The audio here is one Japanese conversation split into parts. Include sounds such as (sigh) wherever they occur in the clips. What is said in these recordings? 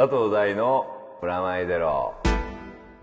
佐藤大のプラマイゼロ。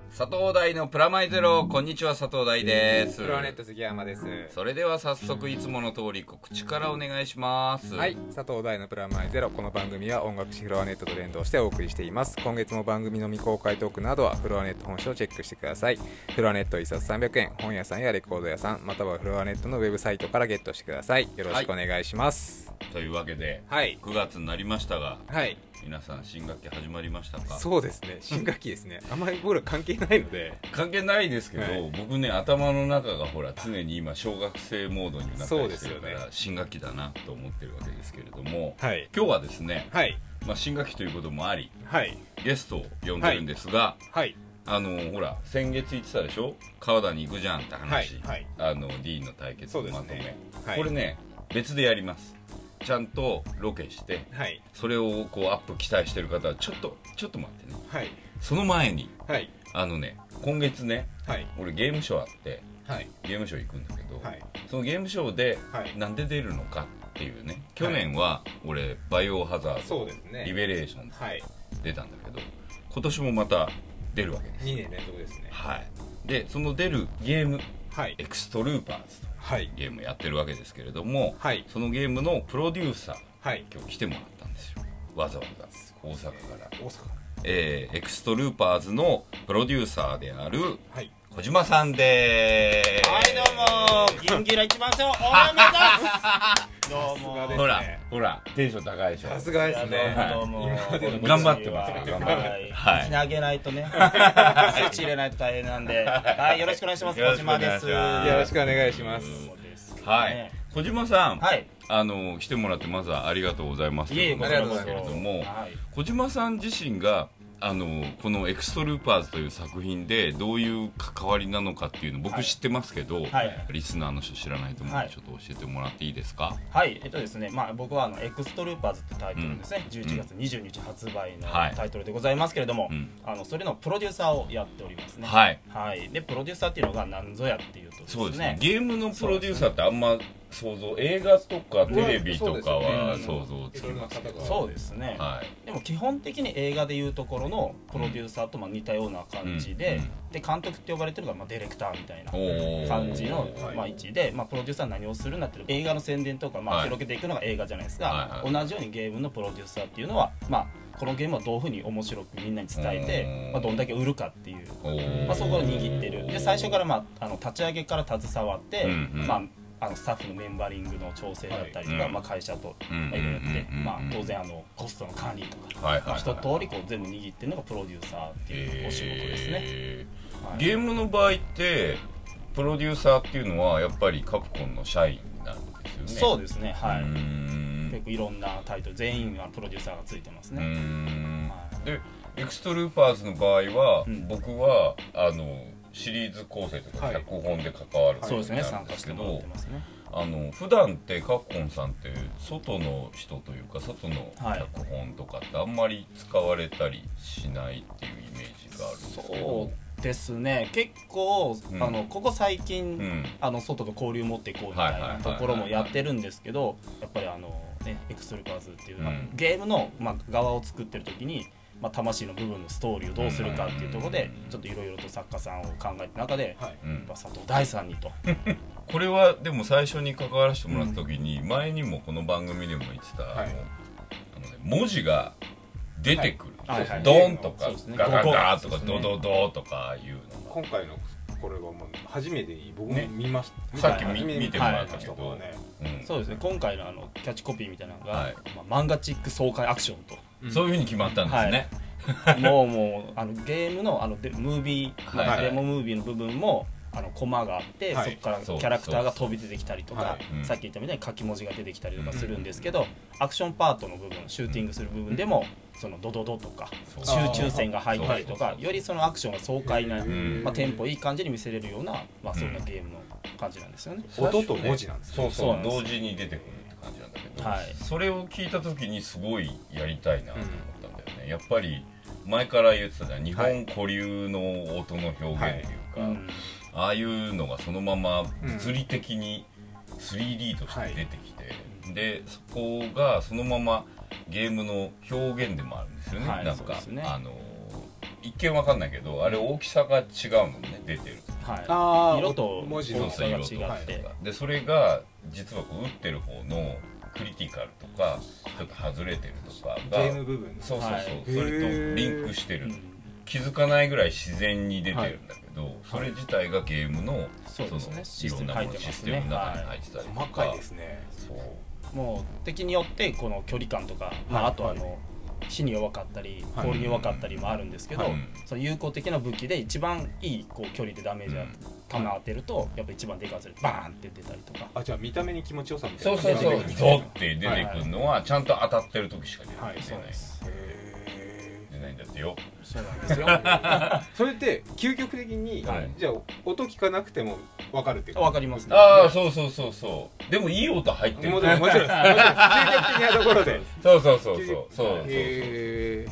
佐藤大のプラマイゼロ。こんにちは佐藤大です。プロネット杉山です。それでは早速いつもの通り告知からお願いします。はい佐藤大のプラマイゼロ。この番組は音楽誌フロアネットと連動してお送りしています。今月も番組の未公開トークなどはフロアネット本社をチェックしてください。フロアネット1冊300円。本屋さんやレコード屋さんまたはフロアネットのウェブサイトからゲットしてください。よろしくお願いします。というわけではい。9月になりましたがはい、皆さん新学期始まりましたか？そうですね。新学期ですね。(laughs) あんまり僕ら関係ないので。関係ないですけど、はい。僕ね頭の中がほら常に今小学生モードになったりしてるかですよね。ら新学期だなと思ってるわけですけれどもはい。今日はですね、はい。まあ、新学期ということもありはい。ゲストを呼んでるんですが、はい。あのほら先月言ってたでしょ？川田に行くじゃんって話、あの D の対決のまとめ、ね。はい。これね別でやりますちゃんとロケしてはい。それをこうアップ期待してる方はちょっとちょっと待ってね。はい。その前にはい。あのね今月ねはい。俺ゲームショーあってはい。ゲームショー行くんだけど、はい。そのゲームショーではい。なんで出るのかっていうね去年は俺バイオハザードね。リベレーション出たんだけど今年もまた出るわけです2年連続ですね。はい。でその出るゲームはい。エクストルーパーズとゲームやってるわけですけれども、はい。そのゲームのプロデューサーはい。今日来てもらったんですよ。わざわざ大阪から、大阪えーエクストルーパーズのプロデューサーであるはい。小島さんでーす。はいどうも。(laughs) ギンギラ一番賞応援目指す (laughs) どうもほらほらテンション高いでしょ。さすがですね。頑張ってますよ頑張って。はい。はい口にあげないとね。スイッチ入れないと大変なんで。はいよろしくお願いします。小島です。よろしくお願いします。はい。ね。小島さん、はい。あの来てもらってまずはありがとうございますということですけれどもはい小島さん自身があのこの「エクストルーパーズ」という作品でどういう関わりなのかっていうの僕知ってますけど、はい。リスナーの人知らないと思うのはい。でちょっと教えてもらっていいですか、はい。えっとですねまあ僕はあのエクストルーパーズってタイトルですね、11月20日発売のはい。タイトルでございますけれども、うん。あのそれのプロデューサーをやっておりますね。はい。はい。でプロデューサーっていうのが何ぞやっていうとですね。そうですね。ゲームのプロデューサーってあんま想像映画とかテレビとかは想像つきますけど。そうですね、はい。でも基本的に映画でいうところのプロデューサーとまあ似たような感じで,、うん。で監督って呼ばれてるのがまあディレクターみたいな感じのはいまあ位置で、まあ、プロデューサーは何をするんだって映画の宣伝とかまあはい。広げていくのが映画じゃないですか、はいはい。同じようにゲームのプロデューサーっていうのは、まあ、このゲームをどういうふうに面白くみんなに伝えうん。て、まあ、どんだけ売るかっていう、まあ、そこを握ってる。で最初から、まあ、あの立ち上げから携わって、うんうん。まああのスタッフのメンバリングの調整だったりとか、はい。まあ、会社といろいろやってうん。まあ当然あのコストの管理とか、はいはい一通りこう全部握ってるのがプロデューサーっていうお仕事ですね、ゲームの場合ってプロデューサーっていうのはやっぱりカプコンの社員になるんですよね。そうですねはい。ん。結構いろんなタイトル全員はプロデューサーがついてますね、ん。はい。でエクストルーパーズの場合は、うん。僕はあのシリーズ構成とかはい。脚本で関わるそうですね。なん参加してもらってますね。あの普段ってカプコンさんって外の人というか外のはい。脚本とかってあんまり使われたりしないっていうイメージがあるんですけど。そうですね。結構、うん。あのここ最近、うん。あの外と交流持っていこうみたいはいはいはいはない。ところもやってるんですけどやっぱりあの、ね、エクストルーパーズっていううん。ゲームの、まあ、側を作ってる時に、まあ、魂の部分のストーリーをどうするかっていうところでうん。ちょっといろいろと作家さんを考えた中で、はい。うん。やっぱ佐藤大さんにと。(laughs) これはでも最初に関わらせてもらった時に、前にもこの番組でも言ってた、はい。あのあのね、文字が出てくる、はい。はい。はい。ドンとかそうですね。ガガガとかドドドとかいうの今回のこれはもう初めてに僕もね。見ました、さっき見見てもらったけど。人とかねが、うんそうですね。今回のあのキャッチコピーみたいなのが、はい。まあ、漫画チック爽快アクションとそういうふうに決まったんですね、もうもうあのゲームのあのデムービー、デモムービーの部分もあのコマがあって、はい。そこからキャラクターが飛び出てきたりとか、はい。うん。さっき言ったみたいに書き文字が出てきたりとかするんですけど、アクションパートの部分シューティングする部分でも、そのドドドとか集中線が入ったりとかよりそのアクションが爽快な、ん。まあ、テンポいい感じに見せれるような、まあ、そんなゲームの感じなんですよね。音と文字なんですそうそう。そうなんです。同時に出てくるはい。それを聞いた時にすごいやりたいなと思ったんだよね、やっぱり前から言ってたじゃん日本古流の音の表現っていうか、うん。ああいうのがそのまま物理的に 3D として出てきて、でそこがそのままゲームの表現でもあるんですよね、はい。なんか、ね。あの一見わかんないけどあれ大きさが違うのね。出てる。はい。色と文字の大きさが違って、でそれが実はこう打ってる方のクリティカルとかちょっと外れてるとかがゲーム部分そうそうそう、はい。それとリンクしてる、うん。気づかないぐらい自然に出てるんだけど、それ自体がゲームのそうですね。のシステムいろんなものシステムの中に入ってたりとか、細かいですね。そう。もう敵によってこの距離感とか、まあ、はい。あとあの火に弱かったりはい。氷に弱かったりもあるんですけど、はい。その有効的な武器で一番いいこう距離でダメージが弾当てるとやっぱ一番でかいやバーンって出たりとか。あじゃあ見た目に気持ちよさみたそいうなそう。そう出てくるゾって出てくるのはちゃんと当たってる時しか出てはい出ない、へ出ないんだってよ。そうなんですよ。ー (laughs) それって究極的に、はい。じゃあ音聞かなくても分かるっていうわかりますね。ああそうそうそうそう。でもいい音入ってる。もちろんもちろんもちろん。究極的なところで (laughs) そうそうそう。そうそうそうそう。へ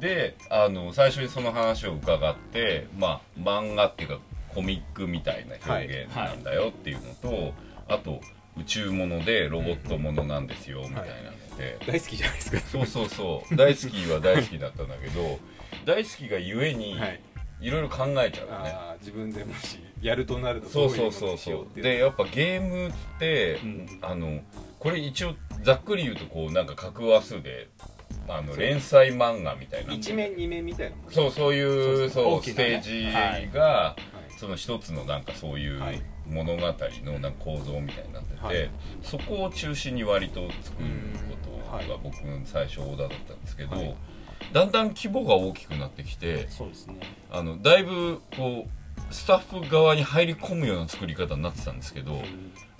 であの最初にその話を伺ってまあ漫画っていうかコミックみたいな表現なんだよっていうのと、あと宇宙ものでロボットものなんですよみたいなので、ー大好きじゃないですか。そうそうそう。大好きは大好きだったんだけど大好きがゆえにはい。いろいろ考えちゃうよね、自分でもしやるとなるとそうそうそうそう。でやっぱゲームって、うん。あのこれ一応ざっくり言うとこうなんか格話数であの連載漫画みたいな一面二面みたいなそうそういうそうステージが、はい。その一つのなんかそういうはい。物語のなんか構造みたいになってて、はい。そこを中心に割と作るが僕最初オーダーだったんですけど、はい。だんだん規模が大きくなってきてそうですね。あのだいぶこうスタッフ側に入り込むような作り方になってたんですけど、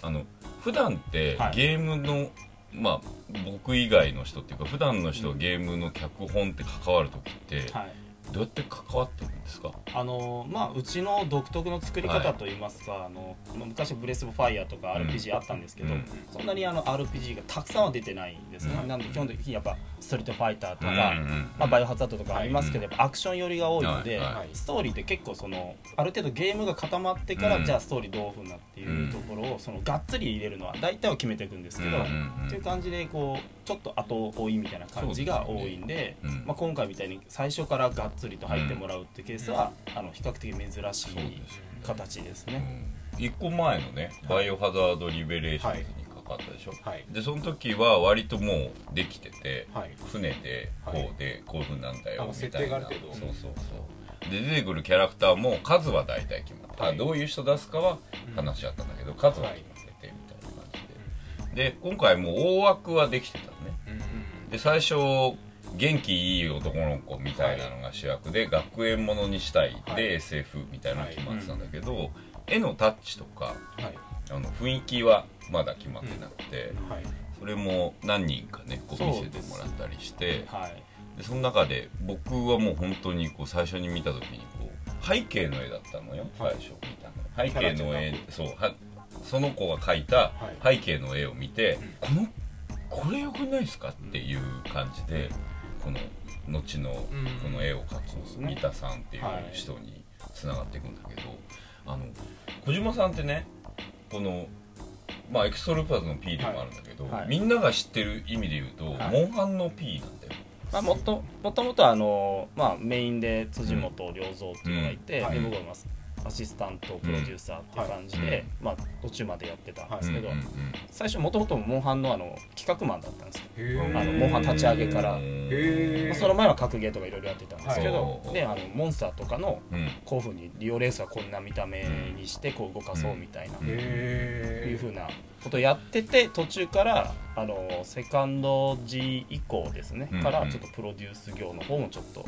あの普段ってはい。ゲームの、まあ僕以外の人っていうか普段の人がゲームの脚本って関わる時って、はいどうやって関わってるんですか？あのまあうちの独特の作りはい。方といいますか、あのまあ昔ブレス・オブ・ファイヤーとか RPG あったんですけど、うん。そんなにあの RPG がたくさんは出てないんですね、うん。なんで基本的にやっぱストリートファイターとか、まあ、バイオハザードとかありますけど、アクション寄りが多いので、ストーリーって結構そのある程度ゲームが固まってから、うんじゃあストーリーどういうふうなっていうところを、そのがっつり入れるのは大体は決めていくんですけど、っていう感じでこうちょっと後追いみたいな感じが多いんでまあ、今回みたいに最初からがっつりと入ってもらうってケースは、あの比較的珍しい形ですね。うん。一個前のね「バイオハザード・リベレーションズ」にかかったでしょ、はい。でその時は割ともうできてて、はい。船でこうでこういうふうになんだあよみ設たいな。定がある程度。そうそうそう。で出てくるキャラクターも数は大体決まった、はい。どういう人出すかは話し合ったんだけど、数は決まっててみたいな感じで、で今回もう大枠はできてたのね。で最初元気いい男の子みたいなのが主役で、学園ものにしたい。で、はい SF みたいなのが決まってたんだけど、絵のタッチとかはい。あの雰囲気はまだ決まってなくて、はい。それも何人かねこう見せてもらったりしてはい。でその中で僕はもう本当にこう最初に見た時にこう背景の絵だったのよ最はい。初見たの。背景の絵そうはその子が描いたはい。背景の絵を見て、このこれよくないですかっていう感じでこの後のこの絵を描く三田さんっていうはい。人につながっていくんだけど、あの小島さんってねこのまあエクストルーパーズの P でもあるんだけど、はい。みんなが知ってる意味で言うと、はい。モンハンの P なんだよ。まあ、もっともともとあの、まあ、メインで辻本良三っていうのがいて、うん。はい。で僕はまあアシスタントプロデューサーっていう感じで、まあ、途中までやってたんですけど、うんうんうん。最初もともとモンハンのあの企画マンだったんですよ、あのモンハン立ち上げから。まあその前は格ゲーとかいろいろやってたんですけど、はい。であのモンスターとかのうん。こういうふうにリオレースはこんな見た目にしてこう動かそうみたいな、うん。へいうふうなことをやってて途中からあのセカンド G 以降ですね、うん。からちょっとプロデュース業の方もちょっと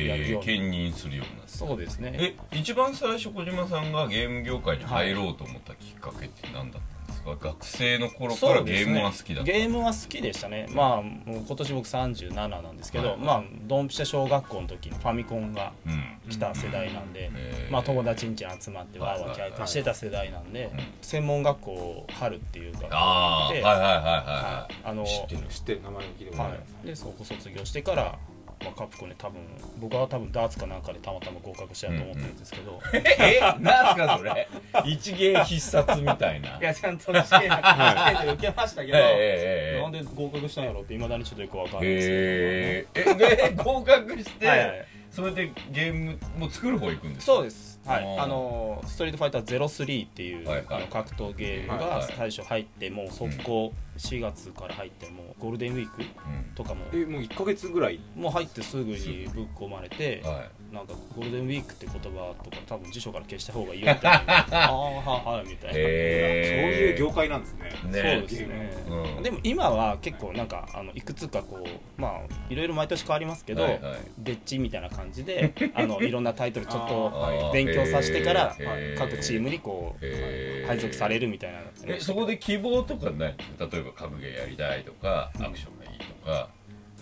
やるように。へえ兼任するようになってそうですね。え一番最初小島さんがゲーム業界に入ろうと思ったきっかけって何だったんですか、学生の頃からゲームは好きだったゲームは好きでしたね。まあもう今年僕37なんですけど、はい。まあドンピシャ小学校の時にファミコンがうん。来た世代なんで、へー。まあ、友達ん家に集まってわーわーキャイしてた世代なんで、専門学校春っていう学校で、ああはいはいはいははい。あのい知ってる知ってる。名前を聞いてもらはい、でそこ卒業してからまあ、カプコンで多分僕は多分ダーツかなんかでたまたま合格したと思ってるんですけど、えなんすかそれ。一芸必殺みたいな。いやちゃんと試験試験で受けましたけど、ええええなんで合格したんやろっていまだにちょっとよくわかんないですへええで合格して、けど、はいはい。それでゲームも作る方行くんですか？そうです、はい、あのストリートファイター03っていう、はいはい。あの格闘ゲームが最初入ってもう速攻4月から入ってもうゴールデンウィークうん。とかも。えもう1か月ぐらい？もう入ってすぐにぶっ込まれて、はなんか (laughs) ゴールデンウィークって言葉とか多分辞書から消した方がいいよみたいなああはいはいみたいいな、そうへいう業界なんですね。ね。そうですね、うん。でも今は結構なんかあのいくつかこうまあいろいろ毎年変わりますけど、はいはい。デッチみたいな感じで (laughs) あのいろんなタイトルちょっあとー。勉強させてから各チームにこう配属されるみたいなえそこで希望とかない？例えば格ゲーやりたいとかアクションがいいとか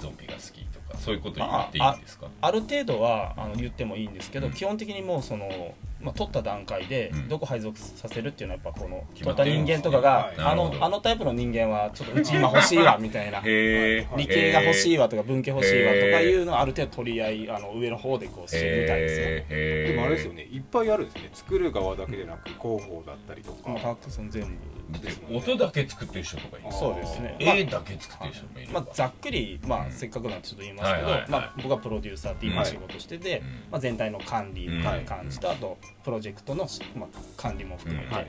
ゾンビが好きとかそういうこと言っていいんですか？ある程度はあの言ってもいいんですけど、うん。基本的にもうその、まあ、取った段階でうん。どこ配属させるっていうのはやっぱこの取った人間とかが、なるほど。あのあのタイプの人間はちょっとうち今欲しいわみたいな (laughs) 理系が欲しいわわとか文系欲しいわとかいうのをある程度取り合いあの上の方でこうしてみたいですよ、へでもあれですよね。いっぱいあるんですね。作る側だけでなく広報だったりとか。まあ、タックソン全部音だけ作ってる人とかいる。そうですね。絵だけ作ってる人もいる。まあ、ざっくり、まあうんせっかくなんでちょっと言いますけど、はいはいはいまあ、僕はプロデューサーって今仕事してて、うんまあ、全体の管理みたいな感じと、うんあとプロジェクトのし、まあ、管理も含めうんて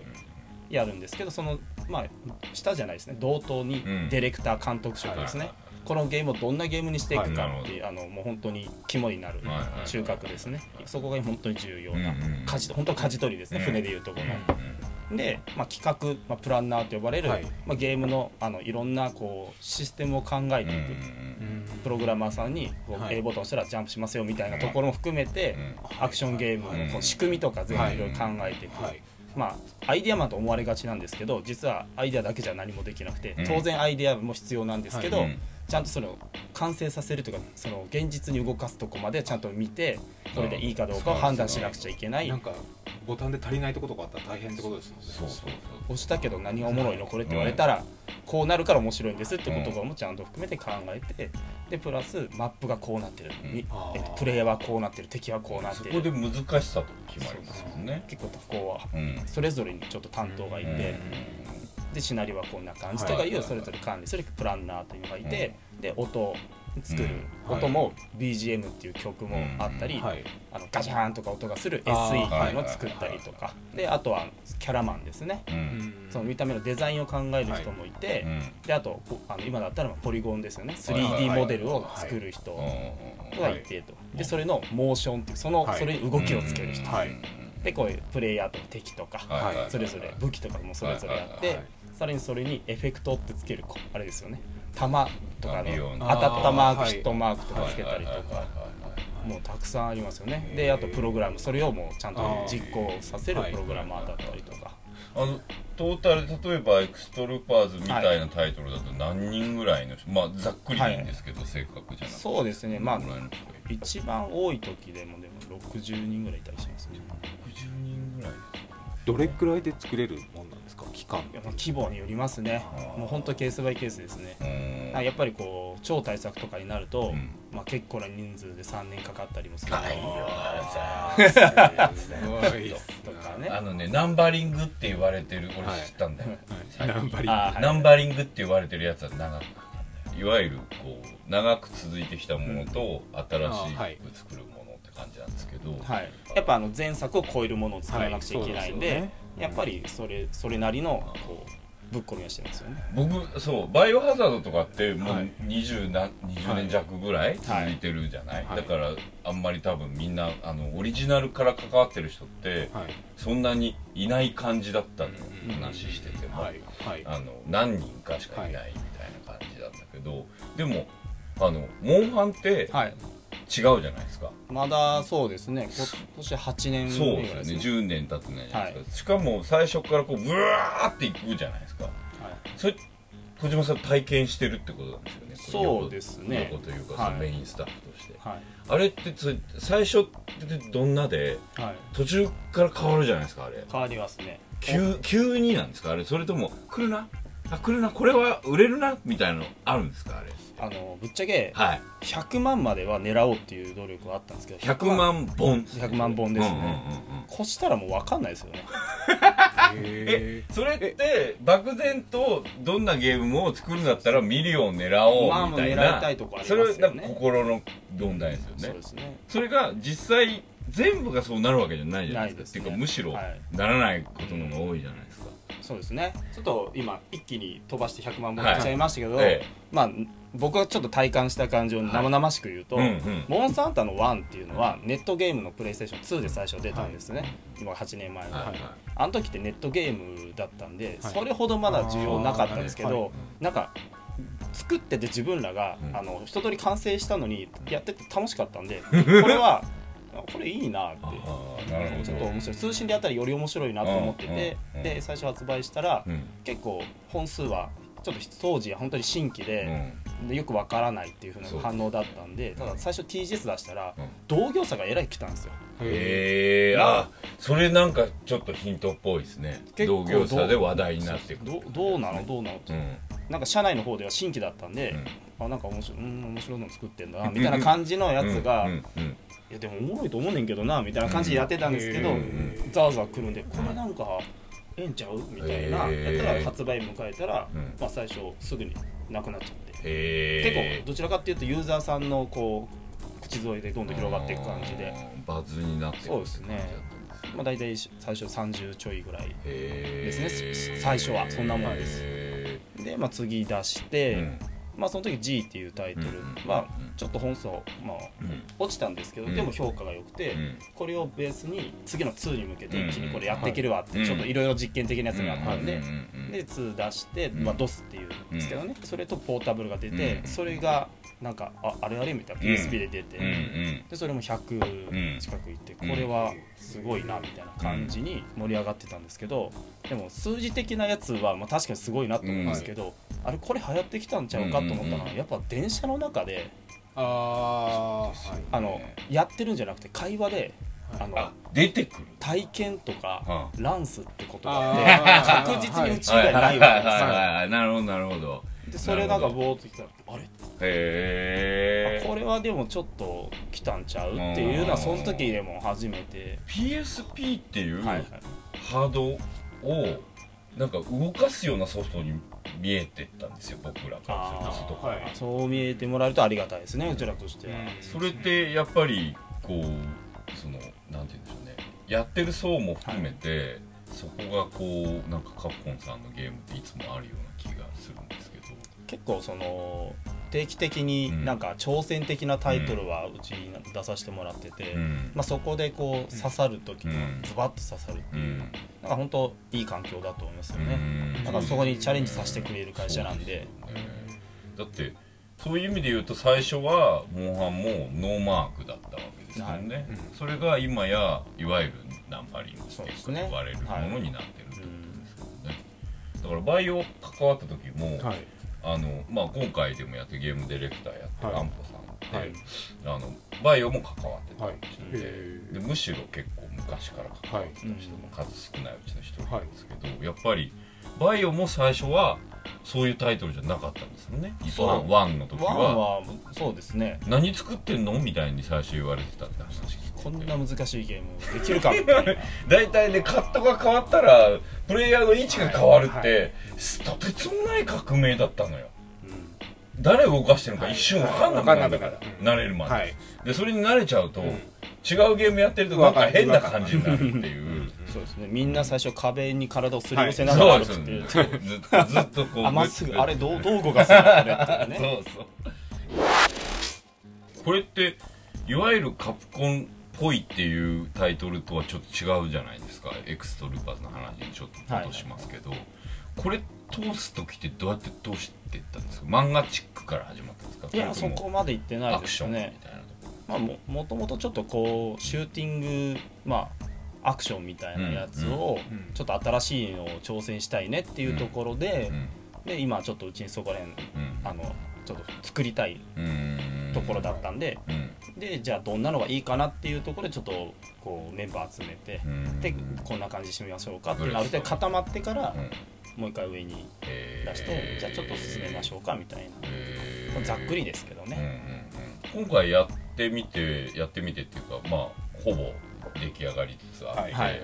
やるんですけどその、まあ、下じゃないですね。同等にうん。ディレクター監督職ですね、このゲームをどんなゲームにしていくかはいっていう、あのもう本当に肝になるはいはい中核ですね、そこが本当に重要なうんうん舵本当舵取りですね、うん船でいうところの。うんで、まあ、企画、まあ、プランナーと呼ばれる、はい。まあ、ゲームのあのいろんなこうシステムを考えていく、プログラマーさんにこうはい。A ボタン押したらジャンプしますよみたいなところも含めて、アクションゲームのこの仕組みとか全部い。ろいろ考えていく、はい。まあアイデアマンと思われがちなんですけど実はアイデアだけじゃ何もできなくてうん。当然アイデアも必要なんですけど、うんちゃんとそれを完成させるというかその現実に動かすとこまでちゃんと見てそれでいいかどうかを判断しなくちゃいけない。なんかボタンで足りないとことかあったら大変ってことですもんね。そうそう押したけど何がおもろいのこれって言われたらこうなるから面白いんですってこととかもちゃんと含めて考えてでプラスマップがこうなってる、みあー。えっとプレイヤーはこうなってる。敵はこうなってる。そこで難しさと決まりますもんね。結構こううん。それぞれにちょっと担当がいて、でシナリオはこんな感じとかはい。いうそれぞれ管理。するプランナーというのがいて、で音を作る、うん。音も BGM っていう曲もあったり、はい。あのガチャーンとか音がするあ SE ーっていうのを作ったりとか。であとはキャラマンですね。その見た目のデザインを考える人もいて、であとポあの今だったらポリゴンですよね。はいはい 3D モデルを作る人がいてと。でそれのモーションっていうその、はい。それに動きをつける人、はい。でこういうプレイヤーと敵とか、それぞれ武器とかもそれぞれあって、さらにそれにエフェクトってつけるこあれですよね。弾とかのあビヨン当たったマークヒットマークとかつけたりとかもうたくさんありますよね。であとプログラム。それをもうちゃんと実行させるプログラマーだったりとか。あのトータル例えばエクストルーパーズみたいなタイトルだと何人ぐらいの人？まあざっくりでいいんですけど正確じゃなくて。そうですね。まあ一番多い時でもでも60人ぐらいいたりしますね。60人ぐらいどれくらいで作れるもんなんですか期間規模によりますね。もう本当ケースバイケースですね。やっぱりこう超大作とかになると、うん。まあ、結構な人数で3年かかったりもする。ないよ。す。ごいとかね。あのねナンバリングって言われてる俺知ったんだよ、最近ナンバリング。はい。ナンバリングって言われてるやつは長くいいわゆるこう長く続いてきたものと新しいく作るものって感じなんですけど、はい、やっぱあの前作を超えるものを作らなくちゃいけないんで,、やっぱりそれそれなりのこうぶっ込みはしてますよね。僕そうバイオハザードとかってもうはい。20何、20年弱ぐらい続いてるじゃない、はい。だからあんまり多分みんなあのオリジナルから関わってる人ってはい。そんなにいない感じだったのよ、うん話してても、はい。はい。あの何人かしかいないみたいな感じなんだけど、でもあのモンハンってはい違うじゃないですか、まだそうですね。今年8年そう目ぐらいですよね。10年経ってないじゃないですか、はしかも最初からこうブワーっていくじゃないですか。はい。それ小島さん体験してるってことなんですよね。そうですね。横というか、メインスタッフとして。はい。あれってつ最初ってどんなではい。途中から変わるじゃないですかあれ。変わりますね。急急になんですか？あれそれとも来るな？あ来るな？これは売れるな？みたいなのあるんですか？あれあのぶっちゃけはい。100万までは狙おうっていう努力はあったんですけど100万本100万本ですね。越したらもう分かんないですよね。(laughs) へそれって漠然とどんなゲームを作るんだったらミリオン狙おうみたいな、狙いたいとこありますそよね。れはなんか心の問題ですよね。そうですね。それが実際全部がそうなるわけじゃないじゃないですか。ないですね。っていうかむしろはい。ならないことの方が多いじゃないですか、そうですね。ちょっと今一気に飛ばして100万本い。っちゃいましたけど、ええ。まあ僕がちょっと体感した感じを生々しく言うと、うんうん。モンスターハンターの1っていうのはネットゲームのプレイステーション2で最初出たんですね、今8年前の、はいはい。あの時ってネットゲームだったんで、はい。それほどまだ需要なかったんですけど、はなんか作ってて自分らが、うん。あの一通り完成したのにやってて楽しかったんで (laughs) これはあこれいいなって。ちょっと面白い。通信でやったらより面白いなと思ってて、うんうんで最初発売したら、うん。結構本数はちょっと当時は本当に新規でよくわからないっていう風そう。な反応だったんでただ最初 TGS 出したら、うん。同業者がえらい来たんですよ。へえあそれなんかちょっとヒントっぽいですね。同業者で話題になってく。るどどうなのどうなのって、うん。なんか社内の方では新規だったんで、あなんか面白いうん面白いの作ってんだなみたいな感じのやつが、いうん。うん。やでもおもろいと思うねんけどなみたいな感じでやってたんですけど、うん。ざわざわ来るんでこれなんかええんちゃう？みたいなやったら発売迎えたら、うん。まあ、最初すぐになくなっちゃって、結構どちらかっていうとユーザーさんのこう口添えでどんどん広がっていく感じで、バズになってそうですね。まあ、大体最初30ちょいぐらいでですね。最初はそんなもんです。で、まあ、次出して、うんまあ、その時 G っていうタイトルはちょっと本数を、まあ、うん落ちたんですけど、うん。でも評価が良くて、うん。これをベースに次の2に向けてうん一気にこれやっていけるわって、うんちょっといろいろ実験的なやつがあったんで、で2出して、うん。まあ、DOS っていうんですけどね、それとポータブルが出て、うん。それがなんかああれあれみたいな PSP で出て、うんうん。でそれも100近くいって、うん。これはすごいなみたいな感じに盛り上がってたんですけどでも数字的なやつは、まあ、確かにすごいなと思うんですけど、あれこれ流行ってきたんちゃうかと思ったのは、やっぱ電車の中でああはい。あのやってるんじゃなくて会話であのあ出てくる。体験とかうランスってことがあって確実にうち以はいはい外ないわけですよ。なるほどなるほどでそれなんかボーっときたらあれ？へえあこれはでもちょっと来たんちゃう？っていうのはその時でも初めて。PSP っていうはいはい。ハードをなんか動かすようなソフトに見えてったんですよ僕らからすると外から、はいそう見えてもらえるとありがたいですねうちらとしては、それってやっぱりこうそのなんて言うんでしょうね。やってる層も含めて、そこがこうなんかカプコンさんのゲームっていつもあるような気がするんで結構その定期的になんか挑戦的なタイトルはうちに出させてもらってて、うん。まあ、そこでこう刺さる時のうん。ズバッと刺さるっていう、うん。なんか本当いい環境だと思いますよね、うん。だからそこにチャレンジさせてくれる会社なんで、ね。だってそういう意味で言うと最初はモンハンもノーマークだったわけですよね、はい。それが今やいわゆるナンパリングスティックとそうですね。呼ばれるものになってるってこうんとですよね、だからバイオ関わった時も、はいあのまあ、今回でもやってゲームディレクターやってるはい。アンポさんって、はい。あのバイオも関わってたはい。人で,、へー。でむしろ結構昔から関わってた人も数少ないうちの一人なんですけど、やっぱりバイオも最初はそういうタイトルじゃなかったんですよね。そう。ワンの時は。はそうですね。何作ってんの？みたいに最初言われてたって話こんな難しいゲームできるか？みたいな大体ねカットが変わったらプレイヤーの位置が変わるって、とてつもない革命だったのよ。誰を動かしてるのか一瞬分かんなくなる。から、慣れるまで、はい。でそれに慣れちゃうと、ん。違うゲームやってるとなんか変な感じになるっていう。そうですね。みんな最初壁に体をすり寄せながらそう歩くって、ですよねずっとずっとこうあまっすぐあれどうどう動かすのこれっていうね。(laughs) そうそう。これっていわゆるカプコンっぽいっていうタイトルとはちょっと違うじゃないですか。エクストルーパーズの話にちょっと戻しますけど、これ通す時ってどうやって通していったんですか？漫画チックから始まったんですか？いやそこまで行ってないですね。たいなとこ。まあ、ももともとちょっとこうシューティングまあアクションみたいなやつをうんうんちょっと新しいのを挑戦したいねっていうところで、うん。で今ちょっとうちにそこら辺うん。あのちょっと作りたいうん。ところだったんで、うん。でじゃあどんなのがいいかなっていうところでちょっとこうメンバー集めてう、ん。でこんな感じにしてみましょうかっていうのある程度固まってから、うん。もう一回上にえ出してじゃあちょっと進めましょうかみたいな。ざっくりですけどね、うん、今回やってみてやってみてっていうかまあほぼ出来上がりつつあって、はい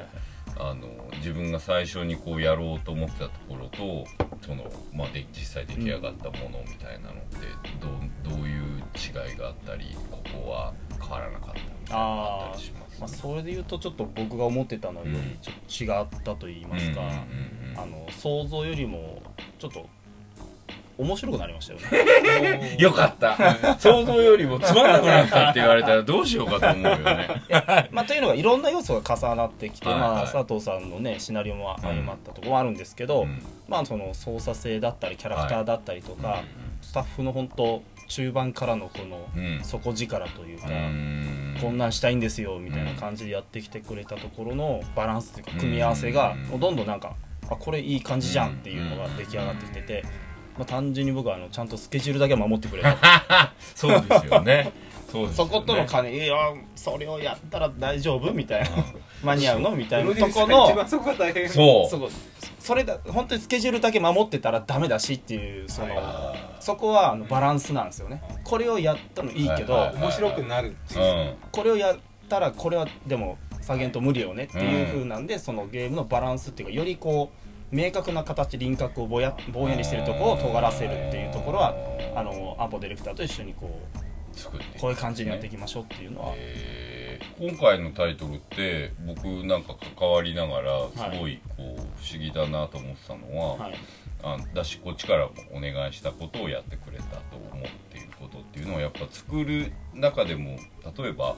あの自分が最初にこうやろうと思ってたところとその、まあ、で実際出来上がったものみたいなのってどうどういう違いがあったりここは変わらなかったみたいなあったりしますまあ、それで言うとちょっと僕が思ってたのよりうんちょっと違ったと言いますか、あの想像よりもちょっと面白くなりましたよね。(laughs) よかった。想像よりもつまんなくなったって言われたらどうしようかと思うよね。(laughs) まあ、というのがいろんな要素が重なってきて、はい。はいまあ、佐藤さんのねシナリオも相まったところもあるんですけど、うん。まあ、その操作性だったりキャラクターだったりとか、スタッフの本当中盤からのこのうん。底力というか、うん。こんなんしたいんですよみたいな感じでやってきてくれたところのバランスというか組み合わせがどんどんなんかあこれいい感じじゃんっていうのが出来上がってきてて、まあ、単純に僕はあのちゃんとスケジュールだけは守ってくれた (laughs) そうですよね。そうですよね。そことの兼ねいやそれをやったら大丈夫みたいな。間に合うのみたいなとこの一番そこが大変。そう。それだ本当にスケジュールだけ守ってたらダメだしっていうその、そこはあのバランスなんですよね。これをやったのいいけど、はいはい面白くなるっていう。うん。これをやったらこれはでも下限と無理よねっていう風なんで、そのゲームのバランスっていうかよりこう明確な形輪郭をぼやぼんやりしてるところを尖らせるっていうところはあのアポディレクターと一緒にこう作ってこういう感じにやっていきましょうっていうのは、えー今回のタイトルって僕なんか関わりながらすごいこう不思議だなと思ってたのは、はい。あだしこっちからもお願いしたことをやってくれたと思っていることっていうのはやっぱ作る中でも例えば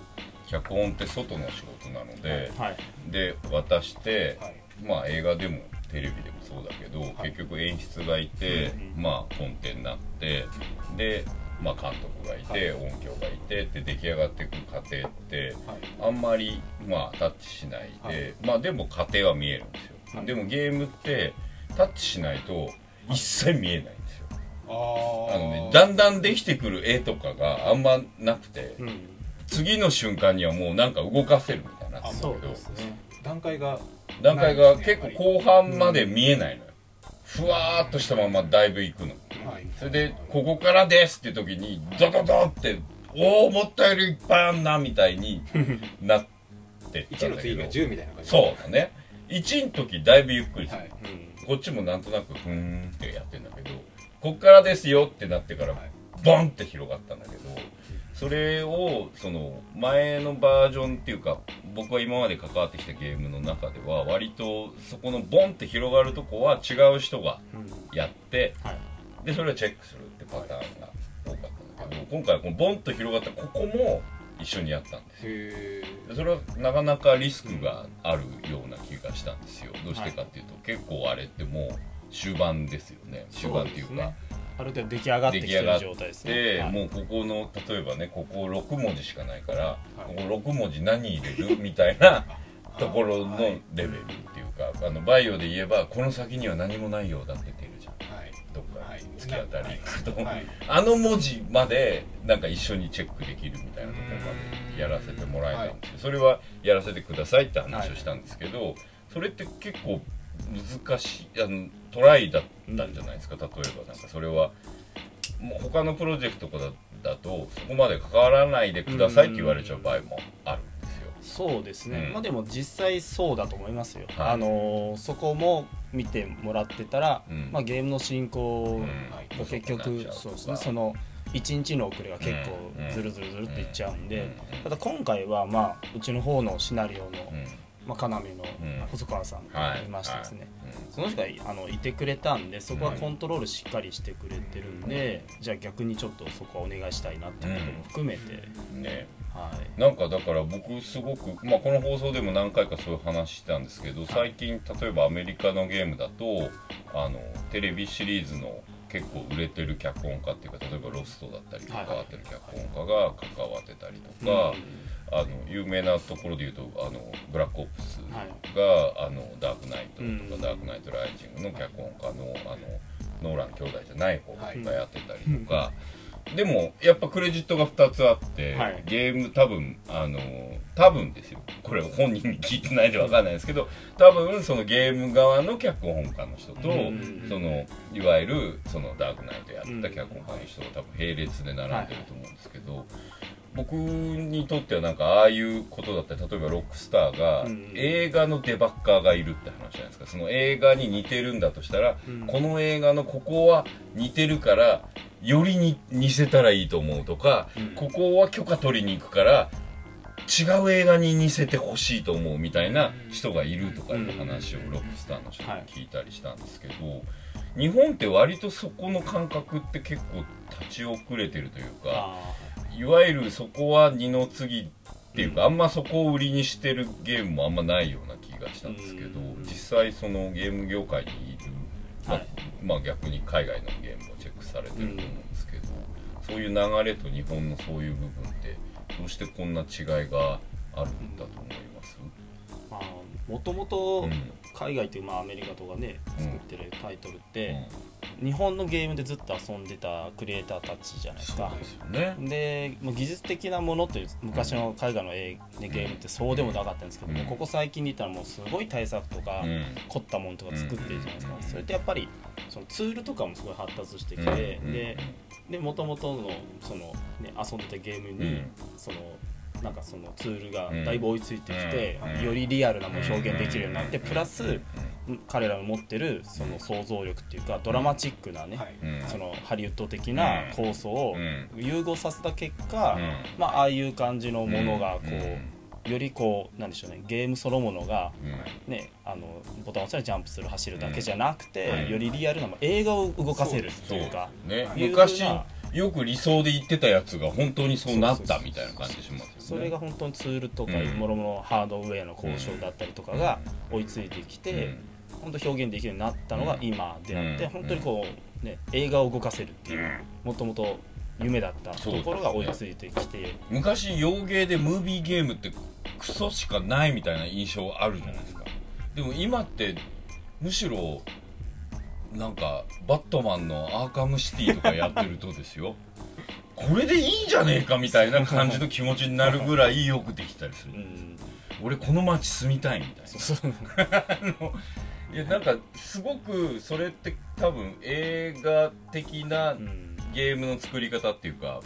脚本って外の仕事なので、はい。で渡して、はい。まあ映画でもテレビでもそうだけど、はい。結局演出がいて、うん。まあコンテになってで、まあ、監督がいて、音響がいてって出来上がっていく過程ってはい。あんまりまあタッチしないで、まあでも過程は見えるんですよ、はい。でもゲームってタッチしないと一切見えないんですよ。ああのねだんだんできてくる絵とかがあんまなくて、うん。次の瞬間にはもうなんか動かせるみたいになってそるけどうですね。段階が段階が結構後半まで見えないのよ。ふわーっとしたままだいぶ行くの。はい。それでここからですって時にドドドっておお思ったよりいっぱいあんなみたいに (laughs) なってった1んだけど。の次が10みたいな感じ。そうだね。1の時だいぶゆっくりする、はい。こっちもなんとなくふーんってやってんだけどこっからですよってなってからはい。ボンって広がったんだけどそれをその前のバージョンっていうか僕が今まで関わってきたゲームの中では割とそこのボンって広がるとこは違う人がうん。やってはい。でそれをチェックするってパターンが多かったんだけど今回はこのボンと広がったここも一緒にやったんですそれはなかなかリスクがあるような気がしたんですよ。どうしてかっていうと、結構あれってもう終盤ですよね。終盤っていうかある程度出来上がってきてる状態ですね。で、はい。もうここの例えばねここ6文字しかないから、い。ここ6文字何入れる？みたいな (laughs) ところのレベルっていうか、あのバイオで言えばこの先には何もないようだって出るじゃん。ーはい。どっかはい。突き当たり行くと、はい。あの文字までなんか一緒にチェックできるみたいなところまでやらせてもらえたんですよ、それはやらせてくださいって話をしたんですけど、それって結構難しいあのトライだったんじゃないですか、例えばなんかそれはもう他のプロジェクトだだとそこまで関わらないでくださいって言われちゃう場合もあるんですよ。そうですね、うん。まあでも実際そうだと思いますよ、はい。あのーそこも見てもらってたら、うん。まあ、ゲームの進行うん。が結局、そうですね。その1日の遅れが結構ずるずるずるっていっちゃうんで、ただ今回はまあうちの方のシナリオの、うん。まあ、要のん。細川さんがいましてですね、はいその人があのいてくれたんでそこはコントロールしっかりしてくれてるんで、じゃあ逆にちょっとそこはお願いしたいなっていうところも含めて、うん。ね。はい。なんかだから僕すごく、まあ、この放送でも何回かそういう話してたんですけど最近例えばアメリカのゲームだとあのテレビシリーズの結構売れてる脚本家っていうか例えば「ロスト」だったり関わってる脚本家が関わってたりとか、あの有名なところで言うとあのブラックオプスが、あのダークナイトとか、うんダークナイトライジングの脚本家のあのノーラン兄弟じゃない方がやってたりとか。でもやっぱクレジットが2つあって、はい。ゲーム多分あの多分ですよ。これ本人に聞いてないんで分かんないですけど多分そのゲーム側の脚本家の人と、うん。そのいわゆるそのダークナイトやった脚本家の人が多分並列で並んでると思うんですけど、僕にとってはなんかああいうことだったり例えばロックスターがうん。映画のデバッカーがいるって話じゃないですか。その映画に似てるんだとしたら、うん。この映画のここは似てるからよりに似せたらいいと思うとか、うん。ここは許可取りに行くから違う映画に似せてほしいと思うみたいな人がいるとかいう話をロックスターの人に聞いたりしたんですけど、日本って割とそこの感覚って結構立ち遅れてるというかあいわゆるそこは二の次っていうか、あんまそこを売りにしてるゲームもあんまないような気がしたんですけど、うん。実際そのゲーム業界にいる、まあはい。まあ逆に海外のゲームをチェックされてると思うんですけど、そういう流れと日本のそういう部分ってどうしてこんな違いがあるんだと思います、ーまあもともとうん。海外っていうまあアメリカとかねうん。作ってるタイトルって、日本のゲームでずっと遊んでたクリエイターたちじゃないですか。でね。でもう技術的なものっていう昔の海外のゲームってそうでもなかったんですけども、うん。ここ最近で言ったらもうすごい対策とか、うん。凝ったものとか作ってるじゃないですか、うん。それってやっぱりそのツールとかもすごい発達してきて、うん。でで元々のその、ね、遊んでたゲームに、うん。そのなんかそのツールがうん。だいぶ追いついてきて、うん。よりリアルなものを表現できるようになって、うん。プラス、彼らの持ってるその想像力っていうかドラマチックなね、そのハリウッド的な構想をうん。融合させた結果、うん。まあ、ああいう感じのものがこう、うん。よりこうなんでしょうねゲームそのものが、うん。ね、あのボタンを押したらジャンプする走るだけじゃなくて、うん。よりリアルなまあ映画を動かせるっていうかう昔ふうなよく理想で言ってたやつが本当にそうなったみたいな感じしますよね。それが本当にツールとかうんもろもろハードウェアの交渉だったりとかが追いついてきて、本当表現できるようになったのが今であって、うん。本当にこう、ね、映画を動かせるっていうもともと夢だったところが追いついてきて、昔洋芸でムービーゲームってクソしかないみたいな印象あるじゃないですか。でも今ってむしろなんかバットマンのアーカムシティとかやってるとですよ。これでいいんじゃねえかみたいな感じの気持ちになるぐらいよくできたりする、うん。俺この街住みたいみたいな。(laughs) いやなんかすごくそれって多分映画的なうん。ゲームの作り方っていうか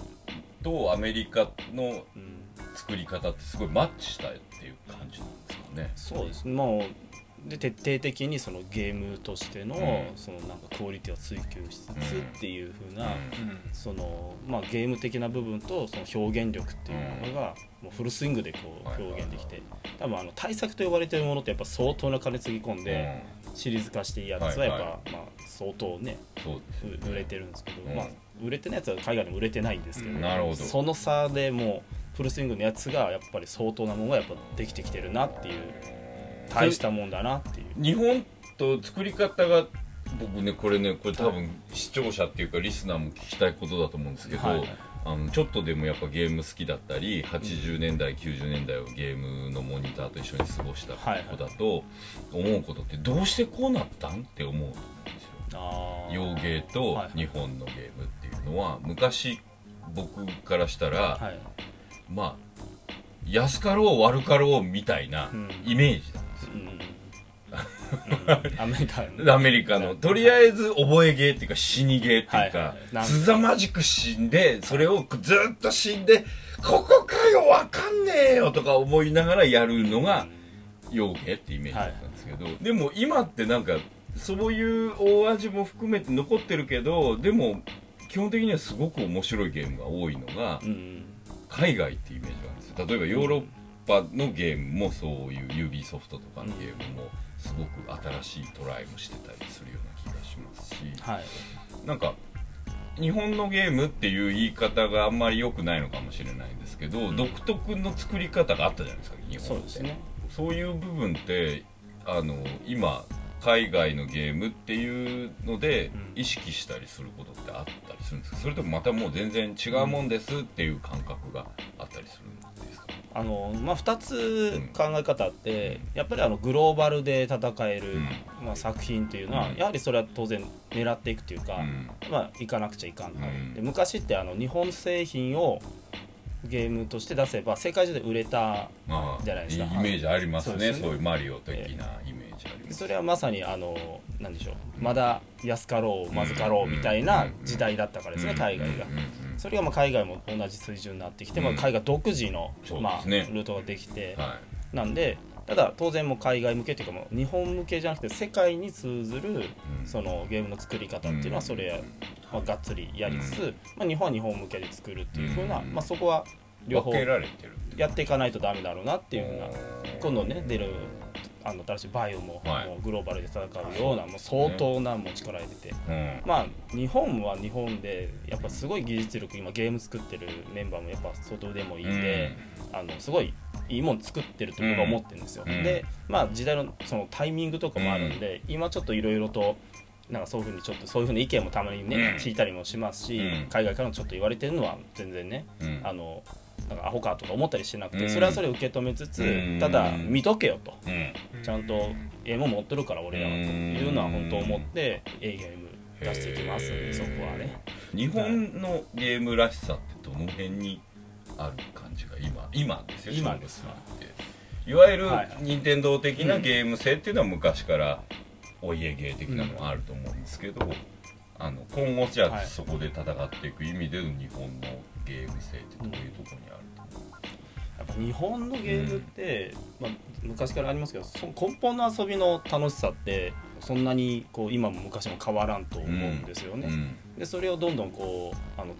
とアメリカのうん。作り方ってすごいマッチしたっていう感じなんですかね。そうです。ねもうで徹底的にそのゲームとしての,、うん。そのなんかクオリティを追求しつつうん。っていう風な、うん。そのまあ、ゲーム的な部分とその表現力っていうものがもうフルスイングでこはいう表現できて多分あの対策と呼ばれてるものってやっぱ相当な金つぎ込んでシリーズ化していいやつはやっぱ、まあ、相当ね売れてるんですけど、うん。まあ、売れてないやつは海外でも売れてないんですけど。その差でもうフルスイングのやつがやっぱり相当なものがやっぱできてきてるなっていう大したもんだなっていう。日本と作り方が僕ねこれねこれ多分視聴者っていうかリスナーも聞きたいことだと思うんですけど、はい。はいあのちょっとでもやっぱゲーム好きだったり80年代90年代をゲームのモニターと一緒に過ごした子だと思うことってどうしてこうなったんって思うんですよ。洋芸とはい日本のゲームっていうのは昔僕からしたら、はい。まあ安かろう悪かろうみたいなうん。イメージなんですよ、うんうんアメリカの。アメリカの。とりあえず覚えゲーっていうか死にゲーっていうはいか。すざまじく死んでそれをずっと死んでここかよわかんねえよとか思いながらやるのが洋芸ってイメージだったんですけど、でも今ってなんかそういう大味も含めて残ってるけどでも基本的にはすごく面白いゲームが多いのがうん。海外ってイメージなんですよ。例えばヨーロッパのゲームもそういう UB ソフトとかのゲームもすごく新しいトライもしてたりするような気がしますしはい。なんか日本のゲームっていう言い方があんまり良くないのかもしれないんですけど、ん。独特の作り方があったじゃないですか日本って。そうですね。そういう部分ってあの今海外のゲームっていうのでうん。意識したりすることってあったりするんですか？それともまたもう全然違うもんですっていう感覚があったりするんですか、あのまあ、2つ考え方あって、やっぱりあのグローバルで戦える、うん。まあ、作品っていうのは、うん。やはりそれは当然狙っていくというか、うん。まあ、いかなくちゃいかんな、うん。で昔ってあの日本製品をゲームとして出せば世界中で売れたまあじゃないですか。イメージありますねねそういうマリオ的なイメージあります。それはまさにあのなんでしょう。まだ安かろうまずかろうみたいな時代だったからですね、海外がそれがまあ海外も同じ水準になってきて、まあ、うん海外独自の、まあ、ルートができて、はなんでただ当然もう海外向けというかもう日本向けじゃなくて世界に通ずるうん。そのゲームの作り方っていうのはそれ、まあ、がっつりやりつつ、まあ、日本は日本向けで作るっていうふうな、うん。まあ、そこは両方やっていかないとダメだろうなっていうふうなうん今度ね出るあの新しいバイオも,、はい。もうグローバルで戦うようなもう相当なもう力入れて。うん。まあ日本は日本でやっぱすごい技術力今ゲーム作ってるメンバーもやっぱ相当腕もいいん。で、あのすごいいいもん作ってると僕は思ってるんですよ、うん。でまあ時代のそのタイミングとかもあるんで、今ちょっといろいろとなんかそういうふうにちょっとそういうふうな意見もたまにね、うん。聞いたりもしますし、うん。海外からもちょっと言われてるのは全然ね、うん。あのなんかアホかとか思ったりしてなくて、うん。それはそれを受け止めつつ、うん。ただ見とけよと。うん。ちゃんと絵も持ってるから俺らはというのは本当思ってええゲーム出していきます。んでそこはね。日本のゲームらしさってどの辺にある感じが今今ですよ今です。いわゆるはい。任天堂的なゲーム性っていうのは昔からお家芸的なのがあると思うんですけど、あの今後じゃあはい。そこで戦っていく意味での日本のゲーム性ってどういうところにあるやっぱ日本のゲームって、まあ、昔からありますけどその根本の遊びの楽しさってそんなにこう今も昔も変わらんと思うんですよう、ね、うん。でそれをどんどんこうあの